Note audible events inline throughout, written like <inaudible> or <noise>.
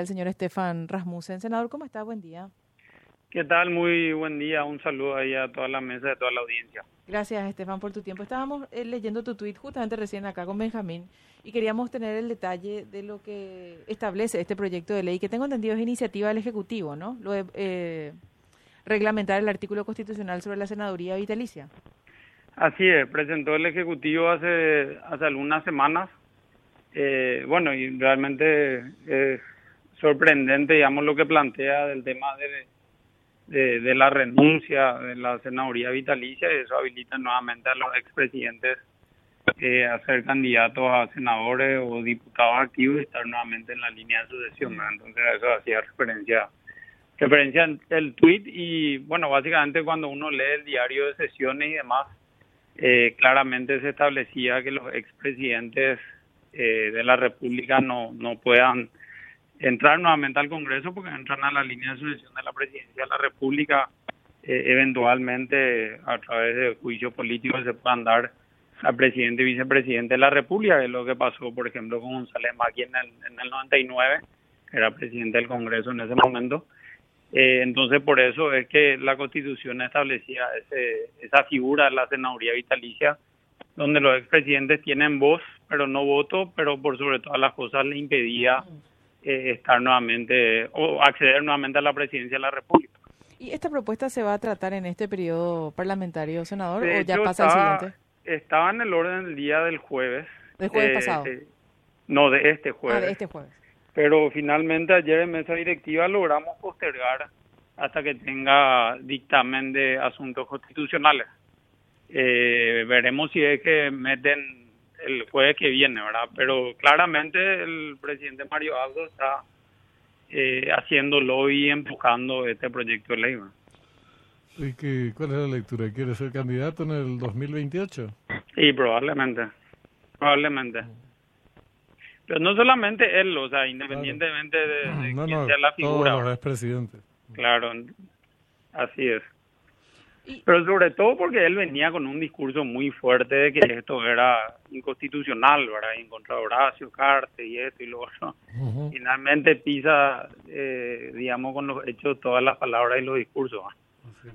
El señor Estefan Rasmussen. Senador, ¿cómo está? Buen día. ¿Qué tal? Muy buen día. Un saludo ahí a toda la mesa, a toda la audiencia. Gracias, Estefan, por tu tiempo. Estábamos eh, leyendo tu tweet justamente recién acá con Benjamín y queríamos tener el detalle de lo que establece este proyecto de ley, que tengo entendido es iniciativa del Ejecutivo, ¿no? Lo de eh, reglamentar el artículo constitucional sobre la senaduría vitalicia. Así es, presentó el Ejecutivo hace, hace algunas semanas. Eh, bueno, y realmente es sorprendente, digamos, lo que plantea del tema de, de, la renuncia de la senaduría vitalicia y eso habilita nuevamente a los expresidentes eh, a ser candidatos a senadores o diputados activos y estar nuevamente en la línea de sucesión. Entonces, eso hacía referencia referencia el tweet y bueno, básicamente cuando uno lee el diario de sesiones y demás, eh, claramente se establecía que los expresidentes eh, de la República no, no puedan entrar nuevamente al Congreso porque entran a la línea de sucesión de la presidencia de la República. Eh, eventualmente, a través de juicio político, se puedan dar al presidente y vicepresidente de la República, es lo que pasó, por ejemplo, con González Maki en el, en el 99, que era presidente del Congreso en ese momento. Eh, entonces, por eso es que la Constitución establecía ese, esa figura de la senaduría vitalicia, donde los expresidentes tienen voz, pero no voto, pero por sobre todas las cosas le impedía eh, estar nuevamente o acceder nuevamente a la presidencia de la República. ¿Y esta propuesta se va a tratar en este periodo parlamentario, senador, o ya pasa el siguiente? Estaba en el orden del día del jueves. ¿Del jueves eh, pasado? no, de este jueves. Ah, de este jueves pero finalmente ayer en mesa directiva logramos postergar hasta que tenga dictamen de asuntos constitucionales. Eh, veremos si es que meten el jueves que viene, ¿verdad? Pero claramente el presidente Mario Abdo está eh, haciéndolo y empujando este proyecto de ley. ¿Y qué, cuál es la lectura? ¿Quiere ser candidato en el 2028? Sí, probablemente. Probablemente. Pero no solamente él, o sea, independientemente de, de quién sea la figura. Todos los presidente. Claro, así es. Pero sobre todo porque él venía con un discurso muy fuerte de que esto era inconstitucional, ¿verdad? Y en contra de Horacio Carte y esto y lo otro. Finalmente pisa, eh, digamos, con los hechos todas las palabras y los discursos. Así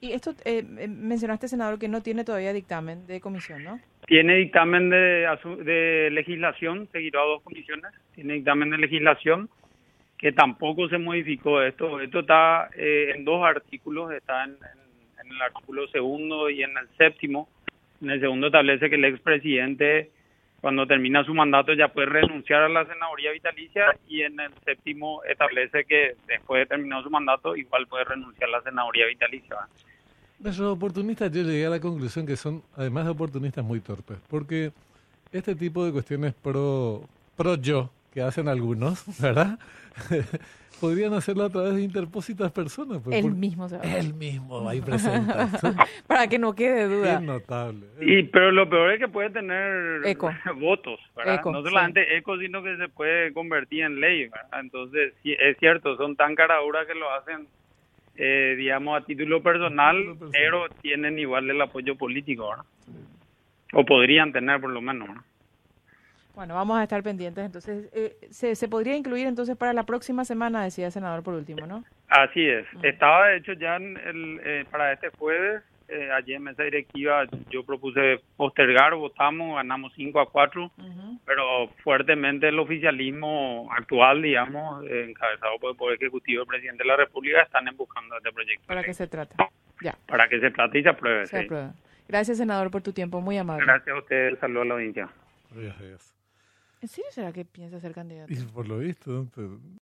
y esto, eh, eh, mencionaste, senador, que no tiene todavía dictamen de comisión, ¿no? Tiene dictamen de, de legislación, seguirá a dos comisiones, tiene dictamen de legislación que tampoco se modificó esto. Esto está eh, en dos artículos, está en, el artículo segundo y en el séptimo. En el segundo establece que el expresidente, cuando termina su mandato, ya puede renunciar a la senaduría vitalicia y en el séptimo establece que después de terminar su mandato, igual puede renunciar a la senaduría vitalicia. Los oportunistas yo llegué a la conclusión que son, además de oportunistas, muy torpes, porque este tipo de cuestiones pro, pro yo que hacen algunos, ¿verdad? <laughs> Podrían hacerlo a través de interpósitas personas. Pues, el mismo, ¿sabes? El mismo, ahí <laughs> presente. <laughs> Para que no quede duda. Es notable. Y, pero lo peor es que puede tener votos, ¿verdad? no solamente eco, sino que se puede convertir en ley, ¿verdad? Entonces, es cierto, son tan caraduras que lo hacen eh, digamos, a título personal, pero tienen igual el apoyo político, ¿verdad? O podrían tener por lo menos, Bueno, vamos a estar pendientes. Entonces, eh, se, se podría incluir entonces para la próxima semana, decía el senador por último, ¿no? Así es. Estaba hecho ya el, eh, para este jueves eh, ayer en mesa directiva yo propuse postergar, votamos, ganamos 5 a 4, pero fuertemente el oficialismo actual, digamos, encabezado por el Poder Ejecutivo del Presidente de la República, están buscando este proyecto. ¿Para qué se trata? Ya. Para que se trate y se apruebe. Se Gracias, senador, por tu tiempo, muy amable. Gracias a usted, saludos a la audiencia. ¿En serio será que piensa ser candidato? Y por lo visto,